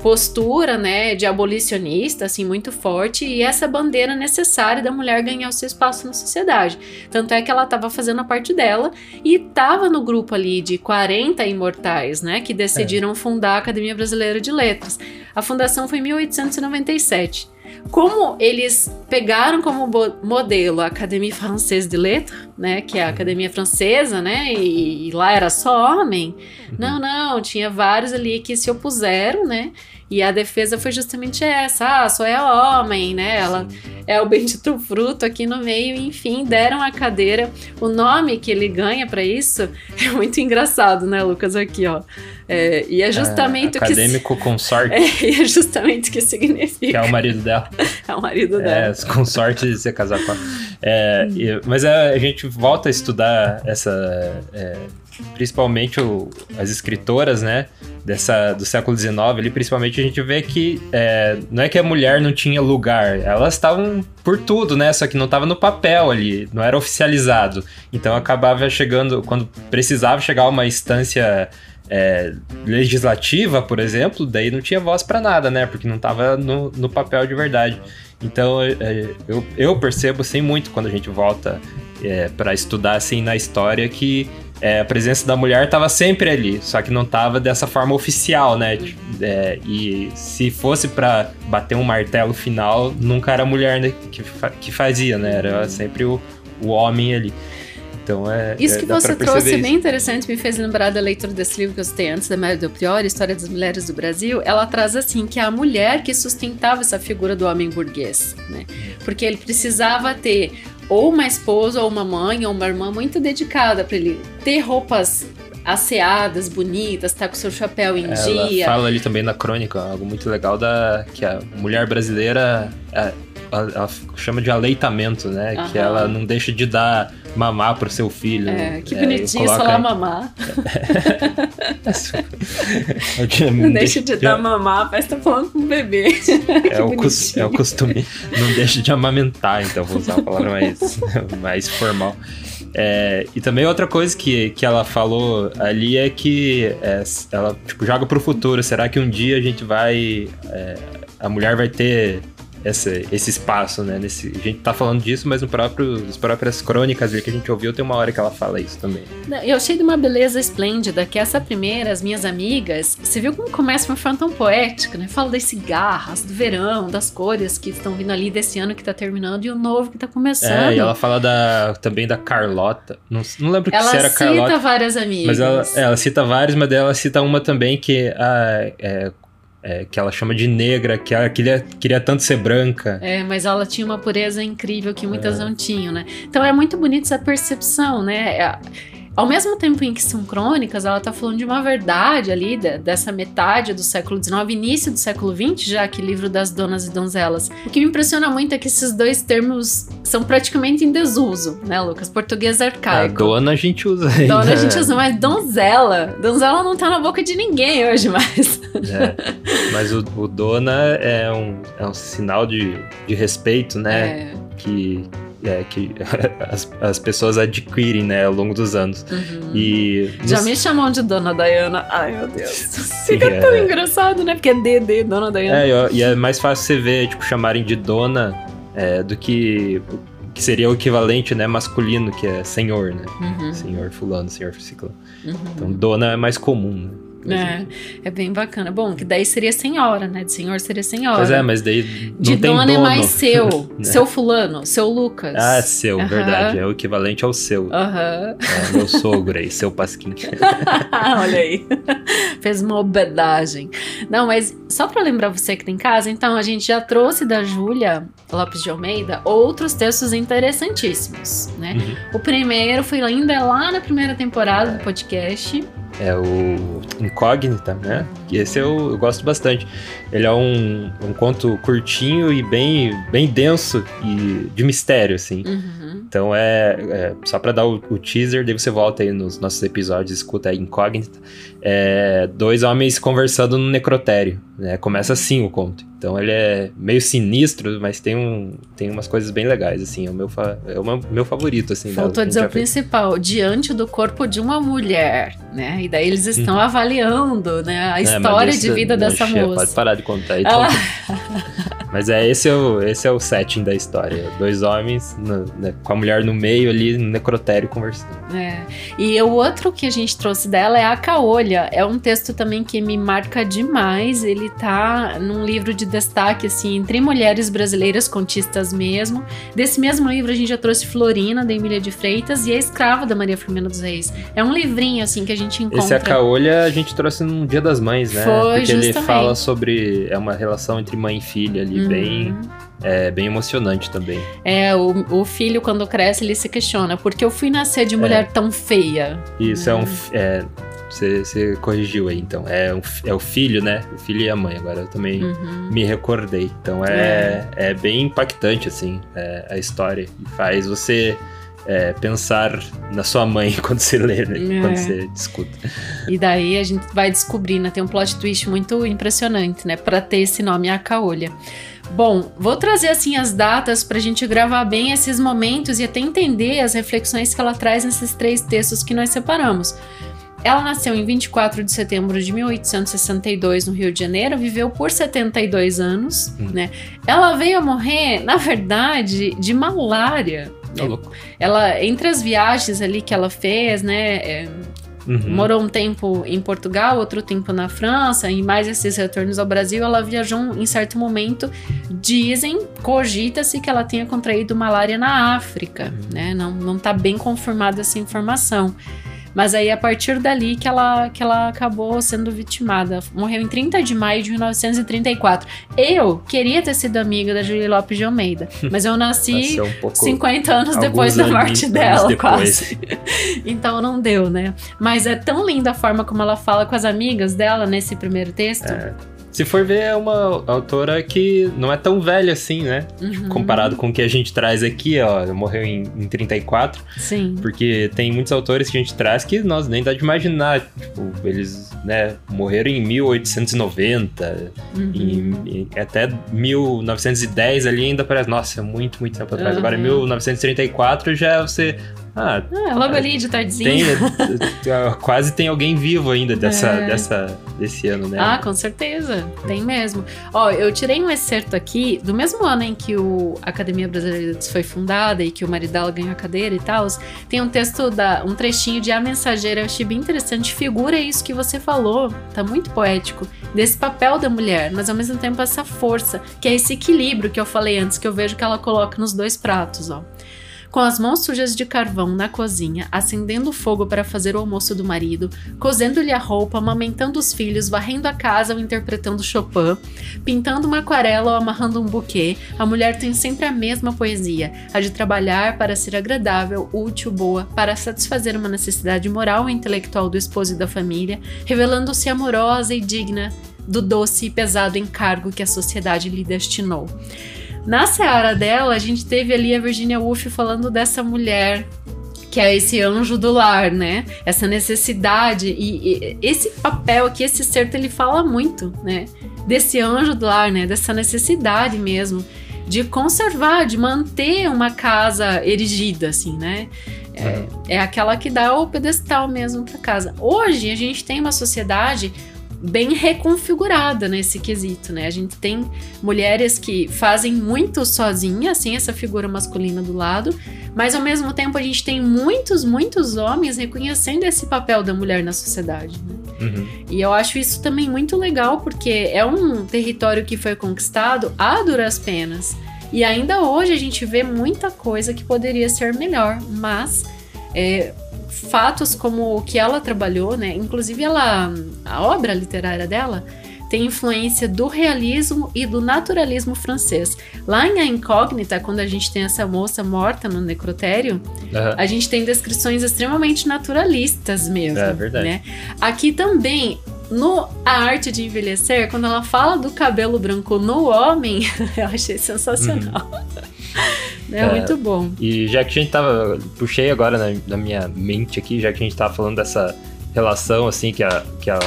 postura, né, de abolicionista, assim, muito forte e essa bandeira necessária da mulher ganhar o seu espaço na sociedade. Tanto é que ela estava fazendo a parte dela e estava no grupo ali de 40 imortais, né, que decidiram é. fundar a Academia Brasileira de Letras. A fundação foi em 1897. Como eles pegaram como modelo a Académie Française de Lettres, né, que é a uhum. academia francesa, né, e, e lá era só homem. Uhum. Não, não, tinha vários ali que se opuseram, né, e a defesa foi justamente essa: ah, só é homem, né? Ela é o bendito fruto aqui no meio, enfim, deram a cadeira. O nome que ele ganha para isso é muito engraçado, né, Lucas? Aqui, ó. É, e é justamente é, acadêmico o que. Consorte. É, e é justamente o que significa. Que é o marido dela. é o marido dela. É, com sorte de você casar com ela. É, e, mas a, a, gente volta a estudar essa. É, principalmente o, as escritoras, né? Dessa, do século XIX ali, principalmente a gente vê que é, não é que a mulher não tinha lugar, elas estavam por tudo, né? Só que não estava no papel ali, não era oficializado. Então acabava chegando, quando precisava chegar a uma instância é, legislativa, por exemplo, daí não tinha voz para nada, né? Porque não estava no, no papel de verdade. Então é, eu, eu percebo assim muito quando a gente volta é, para estudar assim na história que é, a presença da mulher estava sempre ali, só que não estava dessa forma oficial, né? É, e se fosse para bater um martelo final, nunca era a mulher né, que, fa que fazia, né? Era sempre o, o homem ali. Então é. Isso é, que você trouxe isso. bem interessante, me fez lembrar da leitura desse livro que eu citei antes, da Mary Del Priori, História das Mulheres do Brasil. Ela traz assim que é a mulher que sustentava essa figura do homem burguês, né? Porque ele precisava ter ou uma esposa, ou uma mãe, ou uma irmã muito dedicada para ele ter roupas asseadas, bonitas, tá com seu chapéu em ela dia. Fala ali também na crônica algo muito legal da que a mulher brasileira é, ela chama de aleitamento, né? Uhum. Que ela não deixa de dar mamar pro seu filho. É, que é, bonitinho coloca... falar mamar. não deixa de dar mamar, parece que tá falando com um bebê. É, o, é o costume. Não deixa de amamentar, então vou usar a palavra mais, mais formal. É, e também outra coisa que, que ela falou ali é que é, ela tipo, joga pro futuro. Será que um dia a gente vai. É, a mulher vai ter essa, esse espaço, né? Nesse, a gente tá falando disso, mas no próprio, as próprias crônicas que a gente ouviu, tem uma hora que ela fala isso também. Eu achei de uma beleza esplêndida que essa primeira, as minhas amigas, você viu como começa uma forma tão poética, né? Fala das cigarras, do verão, das cores que estão vindo ali desse ano que tá terminando e o novo que tá começando. É, e ela fala da, também da Carlota. Não, não lembro ela se era Carlota. Ela cita várias amigas. Mas ela, ela cita várias, mas ela cita uma também que ah, é, é, que ela chama de negra, que ela queria, queria tanto ser branca. É, mas ela tinha uma pureza incrível que muitas é. não tinham, né? Então é muito bonita essa percepção, né? É, ao mesmo tempo em que são crônicas, ela está falando de uma verdade ali, de, dessa metade do século XIX, início do século XX, já que livro das donas e donzelas. O que me impressiona muito é que esses dois termos são praticamente em desuso, né, Lucas? Português arcaico. A dona a gente usa ainda. Dona a gente usa, mas donzela. Donzela não tá na boca de ninguém hoje mais. É, mas o, o, dona é um, é um sinal de, de respeito, né? É. Que, é, que as, as pessoas adquirem, né, ao longo dos anos. Uhum. E já me chamam de Dona Diana. Ai, meu Deus. Fica é, tão engraçado, né? Porque é DD, Dona Diana. É, e é mais fácil você ver, tipo, chamarem de Dona é, do que que seria o equivalente, né, masculino, que é senhor, né? Uhum. Senhor fulano, senhor ciclano. Uhum. Então, dona é mais comum, né? É, é bem bacana. Bom, que daí seria senhora, né? De senhor seria senhora. Pois é, mas daí não De tem dono é mais seu. né? Seu fulano, seu Lucas. Ah, seu, verdade. É o equivalente ao seu. Aham. É, meu sogro aí, seu Pasquim. Olha aí. Fez uma obedagem. Não, mas só para lembrar você que tem casa, então a gente já trouxe da Júlia Lopes de Almeida outros textos interessantíssimos, né? Uhum. O primeiro foi ainda lá na primeira temporada do podcast é o Incógnita, né? Esse eu, eu gosto bastante. Ele é um, um conto curtinho e bem, bem denso e de mistério, assim. Uhum. Então é, é só para dar o, o, teaser, daí você volta aí nos nossos episódios, escuta a Incógnita. É, dois homens conversando no necrotério, né? Começa assim o conto. Então ele é meio sinistro, mas tem, um, tem umas coisas bem legais, assim. É o meu, fa é o meu, favorito, assim. Faltou dizer o principal, diante do corpo de uma mulher, né? E daí eles estão hum. avaliando, né? A é, história de vida dessa moça. Pode parar de contar então. Ah. Mas é esse é o, esse é o setting da história. Dois homens no, né, com a mulher no meio ali no necrotério conversando. É. E o outro que a gente trouxe dela é a Caolha. É um texto também que me marca demais. Ele tá num livro de destaque, assim, entre mulheres brasileiras contistas mesmo. Desse mesmo livro a gente já trouxe Florina, da Emília de Freitas, e A Escrava, da Maria Firmina dos Reis. É um livrinho, assim, que a gente encontra. Esse a Caolha a gente trouxe no Dia das Mães, né? Foi, Porque justamente. ele fala sobre... É uma relação entre mãe e filha ali uhum. bem é bem emocionante também. É, o, o filho, quando cresce, ele se questiona: por que eu fui nascer de mulher é. tão feia? Isso, é um. Uhum. É, você, você, corrigiu aí, então. É, um, é o filho, né? O filho e a mãe. Agora eu também uhum. me recordei. Então é, é. é bem impactante, assim, é, a história. E faz você. É, pensar na sua mãe quando você lê, né? é. quando você discuta. E daí a gente vai descobrindo, né? tem um plot twist muito impressionante, né? Para ter esse nome a Caolha. Bom, vou trazer assim as datas para a gente gravar bem esses momentos e até entender as reflexões que ela traz nesses três textos que nós separamos. Ela nasceu em 24 de setembro de 1862 no Rio de Janeiro, viveu por 72 anos, hum. né? Ela veio a morrer, na verdade, de malária. Tá louco. Ela, entre as viagens ali que ela fez, né? É, Uhum. Morou um tempo em Portugal, outro tempo na França, e mais esses retornos ao Brasil, ela viajou em certo momento. Dizem, cogita-se que ela tenha contraído malária na África, uhum. né? Não, não tá bem confirmada essa informação. Mas aí, a partir dali que ela, que ela acabou sendo vitimada. Morreu em 30 de maio de 1934. Eu queria ter sido amiga da Julie Lopes de Almeida, mas eu nasci um 50 anos depois da morte dela, quase. então não deu, né? Mas é tão linda a forma como ela fala com as amigas dela nesse primeiro texto. É. Se for ver, é uma autora que não é tão velha assim, né? Uhum. Comparado com o que a gente traz aqui, ó. Morreu em, em 34. Sim. Porque tem muitos autores que a gente traz que nós nem dá de imaginar. Tipo, eles, né, morreram em 1890. Uhum. Em, em, até 1910 ali ainda parece, nossa, muito, muito tempo atrás. Uhum. Agora, em 1934 já você ah, é, logo ali de tardezinha. Tem, é, quase tem alguém vivo ainda dessa, é. dessa, desse ano, né? Ah, com certeza. Tem mesmo. Ó, eu tirei um excerto aqui do mesmo ano em que o Academia Brasileira de foi fundada e que o Maridala ganhou a cadeira e tal. Tem um texto, da, um trechinho de A Mensageira, eu achei bem interessante. Figura isso que você falou, tá muito poético, desse papel da mulher, mas ao mesmo tempo essa força, que é esse equilíbrio que eu falei antes, que eu vejo que ela coloca nos dois pratos, ó. Com as mãos sujas de carvão na cozinha, acendendo fogo para fazer o almoço do marido, cozendo-lhe a roupa, amamentando os filhos, varrendo a casa ou interpretando Chopin, pintando uma aquarela ou amarrando um buquê, a mulher tem sempre a mesma poesia, a de trabalhar para ser agradável, útil, boa, para satisfazer uma necessidade moral e intelectual do esposo e da família, revelando-se amorosa e digna do doce e pesado encargo que a sociedade lhe destinou. Na seara dela, a gente teve ali a Virginia Woolf falando dessa mulher que é esse anjo do lar, né? Essa necessidade e, e, esse papel aqui, esse certo, ele fala muito, né? Desse anjo do lar, né? Dessa necessidade mesmo de conservar, de manter uma casa erigida, assim, né? É, é aquela que dá o pedestal mesmo para casa. Hoje a gente tem uma sociedade bem reconfigurada nesse quesito, né? A gente tem mulheres que fazem muito sozinhas, assim, essa figura masculina do lado, mas ao mesmo tempo a gente tem muitos, muitos homens reconhecendo esse papel da mulher na sociedade, né? Uhum. E eu acho isso também muito legal, porque é um território que foi conquistado a duras penas. E ainda hoje a gente vê muita coisa que poderia ser melhor, mas é, fatos como o que ela trabalhou, né? Inclusive ela, a obra literária dela tem influência do realismo e do naturalismo francês. Lá em A Incógnita, quando a gente tem essa moça morta no necrotério, uhum. a gente tem descrições extremamente naturalistas mesmo. É verdade. Né? Aqui também no A Arte de Envelhecer, quando ela fala do cabelo branco no homem, eu achei sensacional. Uhum. É, é, muito bom. E já que a gente tava. Puxei agora na, na, minha mente aqui, já que a gente tava falando dessa relação, assim, que, a, que a,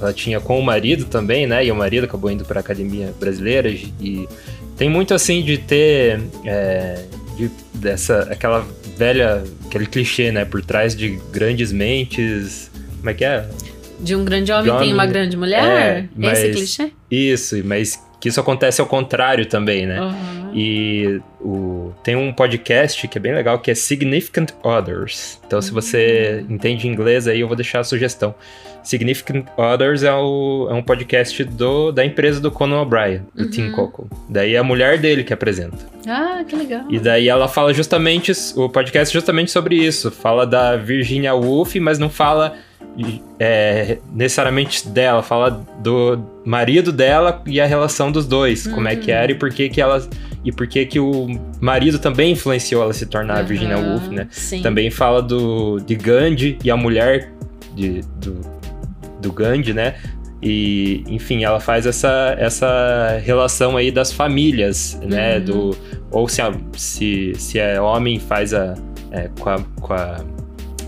ela tinha com o marido também, né? E o marido acabou indo pra academia brasileira. E tem muito, assim, de ter. É, de, dessa. aquela velha. aquele clichê, né? Por trás de grandes mentes. Como é que é? De um grande homem, homem tem uma grande mulher? É, Esse clichê? Isso, mas que isso acontece ao contrário também, né? Uhum. E o, tem um podcast que é bem legal, que é Significant Others. Então, uhum. se você hum. entende inglês aí, eu vou deixar a sugestão. Significant Others é, o, é um podcast do, da empresa do Conan O'Brien, do uhum. Tim Coco. Daí é a mulher dele que apresenta. Ah, que legal. E daí ela fala justamente, o podcast justamente sobre isso. Fala da Virginia Woolf, mas não fala é, necessariamente dela, fala do marido dela e a relação dos dois, uhum. como é que era e por que que ela e por que que o marido também influenciou ela a se tornar uhum. a Virginia Woolf, né? Sim. Também fala do de Gandhi e a mulher de, do, do Gandhi, né? E, enfim, ela faz essa, essa relação aí das famílias, né? Uhum. Do, ou se, se, se é homem, faz a, é, com, a, com a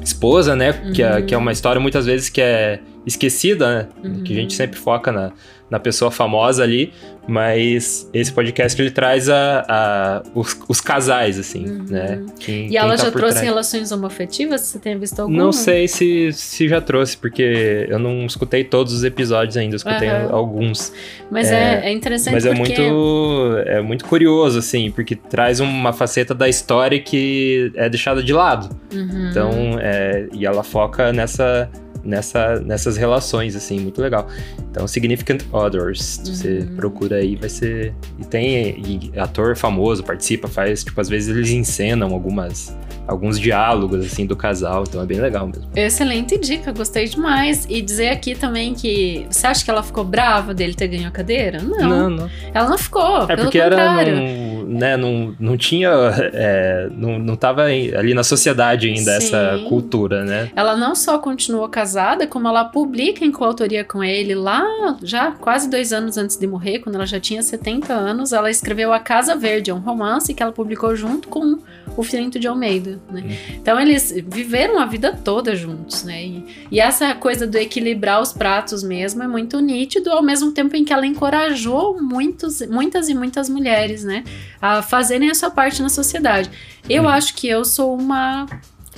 esposa, né? Uhum. Que, é, que é uma história muitas vezes que é esquecida, né? Uhum. Que a gente sempre foca na, na pessoa famosa ali, mas esse podcast ele traz a, a os, os, casais, assim, uhum. né? Quem, e ela tá já trouxe trás. relações homoafetivas? Você tem visto alguma? Não sei se, se já trouxe, porque eu não escutei todos os episódios ainda, escutei uhum. alguns. Mas é, é, é interessante Mas é porque... é muito, é muito curioso, assim, porque traz uma faceta da história que é deixada de lado. Uhum. Então, é, e ela foca nessa nessa, nessas relações, assim, muito legal. Então, Significant Others, uhum. você procura aí, vai ser. E tem e ator famoso, participa, faz, tipo, às vezes eles encenam algumas alguns diálogos assim do casal, então é bem legal mesmo. Excelente dica, gostei demais. E dizer aqui também que você acha que ela ficou brava dele ter ganho a cadeira? Não. Não, não. Ela não ficou. É porque contrário. era num, né, não, não tinha é, não, não tava ali na sociedade ainda Sim. essa cultura, né? Ela não só continuou casada, como ela publica em coautoria com ele lá já quase dois anos antes de morrer, quando ela já tinha 70 anos, ela escreveu A Casa Verde, um romance que ela publicou junto com o Fiorento de Almeida, né? Uhum. Então eles viveram a vida toda juntos, né? E, e, essa coisa do equilibrar os pratos mesmo é muito nítido, ao mesmo tempo em que ela encorajou muitos, muitas e muitas mulheres, né? A fazerem a sua parte na sociedade. Eu uhum. acho que eu sou uma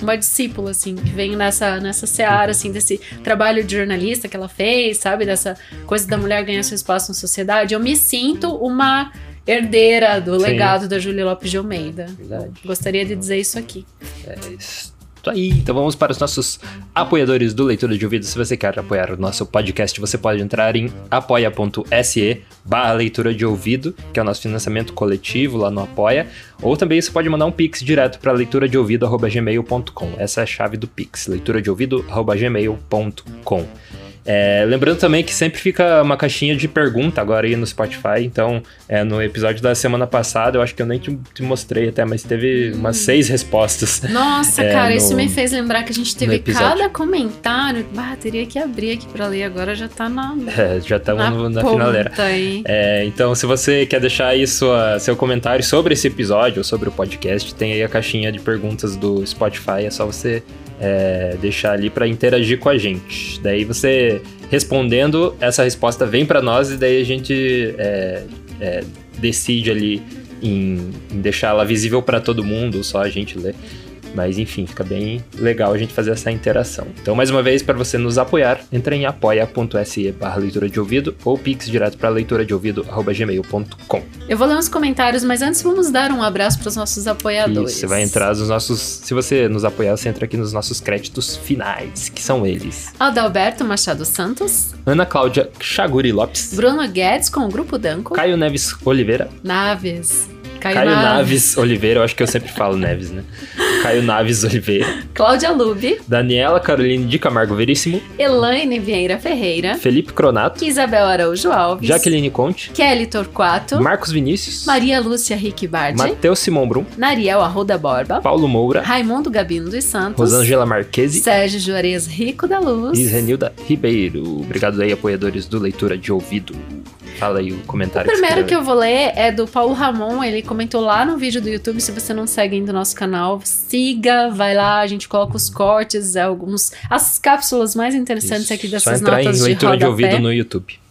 uma discípula, assim, que vem nessa, nessa seara, assim, desse trabalho de jornalista que ela fez, sabe? Dessa coisa da mulher ganhar seu espaço na sociedade. Eu me sinto uma herdeira do Sim. legado da Júlia Lopes de Almeida. Verdade. Gostaria de dizer isso aqui. É isso. Isso aí, então vamos para os nossos apoiadores do Leitura de Ouvido. Se você quer apoiar o nosso podcast, você pode entrar em apoia.se barra leitura de ouvido, que é o nosso financiamento coletivo lá no Apoia, ou também você pode mandar um pix direto para leitura de ouvido@gmail.com. Essa é a chave do pix, leitura de ouvido@gmail.com. É, lembrando também que sempre fica uma caixinha de pergunta agora aí no Spotify. Então, é, no episódio da semana passada, eu acho que eu nem te, te mostrei até, mas teve hum. umas seis respostas. Nossa, é, cara, no, isso me fez lembrar que a gente teve cada comentário. Ah, teria que abrir aqui pra ler, agora já tá na. É, já estamos na, na finaleira. É, então, se você quer deixar aí sua, seu comentário sobre esse episódio ou sobre o podcast, tem aí a caixinha de perguntas do Spotify. É só você é, deixar ali para interagir com a gente. Daí você respondendo, essa resposta vem para nós e daí a gente é, é, decide ali em, em deixar ela visível para todo mundo, só a gente ler. Mas enfim, fica bem legal a gente fazer essa interação. Então, mais uma vez, para você nos apoiar, entre em apoia.se barra leitura de ouvido ou pix direto para leitura de ouvido gmail.com. Eu vou ler uns comentários, mas antes vamos dar um abraço para os nossos apoiadores. Isso, você vai entrar nos nossos. Se você nos apoiar, você entra aqui nos nossos créditos finais, que são eles: Adalberto Machado Santos, Ana Cláudia Chaguri Lopes, Bruno Guedes com o Grupo Danco, Caio Neves Oliveira, Naves. Caio, Caio Naves. Naves. Oliveira, eu acho que eu sempre falo Neves, né? Caio Naves Oliveira. Cláudia Lube. Daniela Caroline de Camargo Veríssimo. Elaine Vieira Ferreira. Felipe Cronato. Isabel Araújo Alves. Jaqueline Conte. Kelly Torquato. Marcos Vinícius. Maria Lúcia Rick Bardi. Matheus Simão Brum. Nariel Arruda Borba. Paulo Moura. Raimundo Gabino dos Santos. Rosângela Marquesi. Sérgio Juarez Rico da Luz. E Renilda Ribeiro. Obrigado aí, apoiadores do Leitura de Ouvido. Fala aí o comentário. O primeiro que, que, eu vou ler é do Paulo Ramon. Ele comentou lá no vídeo do YouTube. Se você não segue ainda o nosso canal, siga, vai lá. A gente coloca os cortes, alguns, as cápsulas mais interessantes Isso. aqui dessas Só notas em leitura de, de ouvido no YouTube.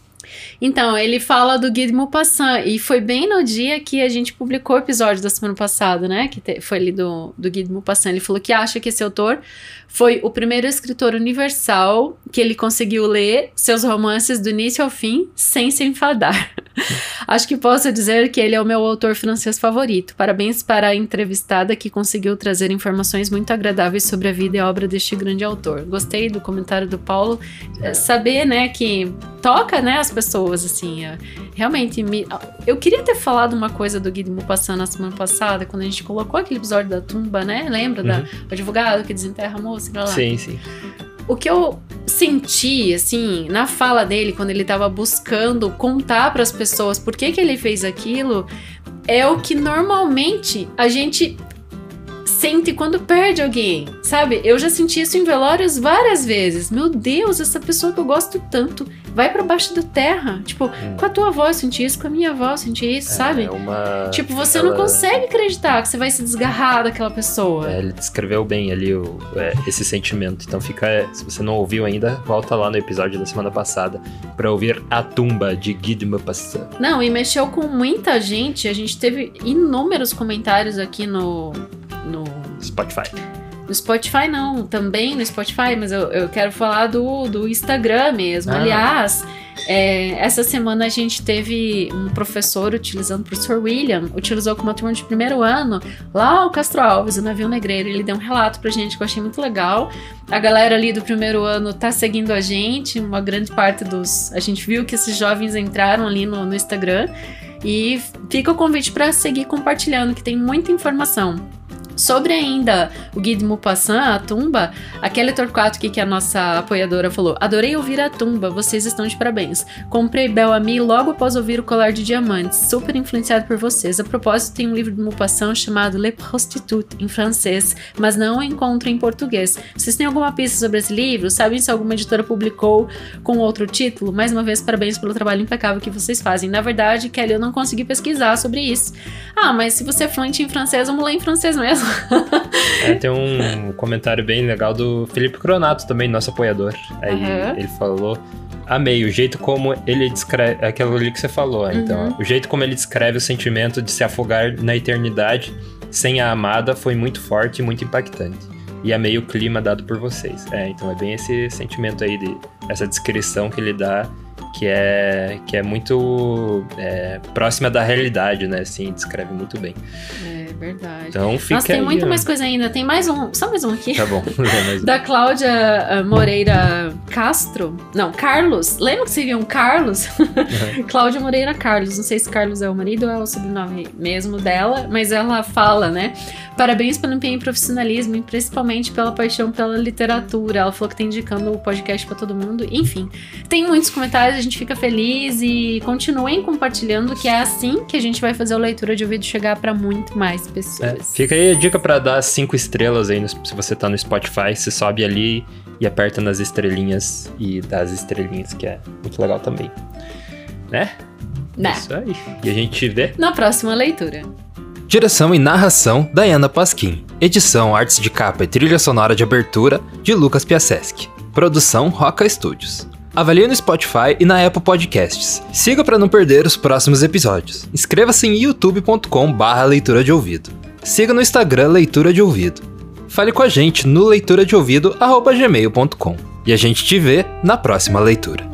Então, ele fala do Guy de Maupassant, e foi bem no dia que a gente publicou o episódio da semana passada, né? Que te, foi ali do, do Guy de Maupassant. Ele falou que acha que esse autor foi o primeiro escritor universal que ele conseguiu ler seus romances do início ao fim sem se enfadar. Acho que posso dizer que ele é o meu autor francês favorito. Parabéns para a entrevistada que conseguiu trazer informações muito agradáveis sobre a vida e a obra deste grande autor. Gostei do comentário do Paulo. É, saber, né, que toca, né, as pessoas, assim. É, realmente, me... eu queria ter falado uma coisa do Guy de Maupassant na semana passada, quando a gente colocou aquele episódio da tumba, né? Lembra? Uhum. Da, o advogado que desenterra a moça? Lá. Sim, sim. O que eu senti, assim, na fala dele, quando ele tava buscando contar para as pessoas por que, que ele fez aquilo, é o que normalmente a gente sente quando perde alguém, sabe? Eu já senti isso em velórios várias vezes. Meu Deus, essa pessoa que eu gosto tanto vai para baixo da terra. Tipo, hum. com a tua avó eu senti isso, com a minha avó eu senti isso, é, sabe? É uma... Tipo, você Ela... não consegue acreditar que você vai se desgarrar daquela pessoa. É, ele descreveu bem ali o, é, esse sentimento. Então fica, se você não ouviu ainda, volta lá no episódio da semana passada para ouvir A Tumba de Guy de Maupassant. Não, e mexeu com muita gente. A gente teve inúmeros comentários aqui no, no Spotify. No Spotify não, também no Spotify, mas eu, eu quero falar do, do Instagram mesmo. Ah. Aliás, é, essa semana a gente teve um professor utilizando, o professor William, utilizou com uma turma de primeiro ano, lá o Castro Alves, o navio negreiro. Ele deu um relato pra gente que eu achei muito legal. A galera ali do primeiro ano tá seguindo a gente, uma grande parte dos. A gente viu que esses jovens entraram ali no, no Instagram. E fica o convite para seguir compartilhando, que tem muita informação. Sobre ainda o Guy de a tumba, a Kelly Torquato, que é a nossa apoiadora, falou: Adorei ouvir a tumba, vocês estão de parabéns. Comprei Bel Ami logo após ouvir o Colar de Diamantes, super influenciado por vocês. A propósito, tem um livro de Maupassant chamado Le Prostitute, em francês, mas não encontro em português. Vocês têm alguma pista sobre esse livro? Sabem se alguma editora publicou com outro título? Mais uma vez, parabéns pelo trabalho impecável que vocês fazem. Na verdade, Kelly, eu não consegui pesquisar sobre isso. Ah, mas se você é fluente em francês, vamos ler em francês mesmo. É, tem um comentário bem legal do Felipe Cronato também, nosso apoiador. Aí uhum. ele falou. Amei o jeito como ele descreve. É aquilo ali que você falou, uhum. então. O jeito como ele descreve o sentimento de se afogar na eternidade sem a amada foi muito forte e muito impactante. E amei o clima dado por vocês. É, então é bem esse sentimento aí, de, essa descrição que ele dá que é, que é muito é, próxima da realidade, né? Assim, descreve muito bem. Verdade. Então fica Nossa, tem aí, muito ó. mais coisa ainda. Tem mais um, só mais um aqui. Tá bom. um. Da Cláudia eh, Moreira Castro. Não, Carlos. Lembra que seria um Carlos? Cláudia Moreira Carlos. Não sei se Carlos é o marido ou é o sobrenome mesmo dela, mas ela fala, né? Parabéns pelo empenho e profissionalismo, e principalmente pela paixão pela literatura. Ela falou que tá indicando o podcast pra todo mundo. Enfim, tem muitos comentários, a gente fica feliz e continuem compartilhando, que é assim que a gente vai fazer a leitura de ouvido chegar pra muito mais É, pessoas. fica aí a dica pra dar cinco estrelas aí, no- se você tá no Spotify, você sobe ali e aperta nas estrelinhas e dá as estrelinhas, que é muito legal também. Né? Né? Isso aí. E a gente vê. Na próxima leitura. Direção e narração, Diana Pasquim. Edição, artes de capa e trilha sonora de abertura, de Lucas Piaseschi. Produção, Roca Studios. Avalie no Spotify e na Apple Podcasts. Siga para não perder os próximos episódios. Inscreva-se em youtube.com barra leitura de ouvido. Siga no Instagram Leitura de Ouvido. Fale com a gente no leituradeouvido.gmail.com. E a gente te vê na próxima leitura.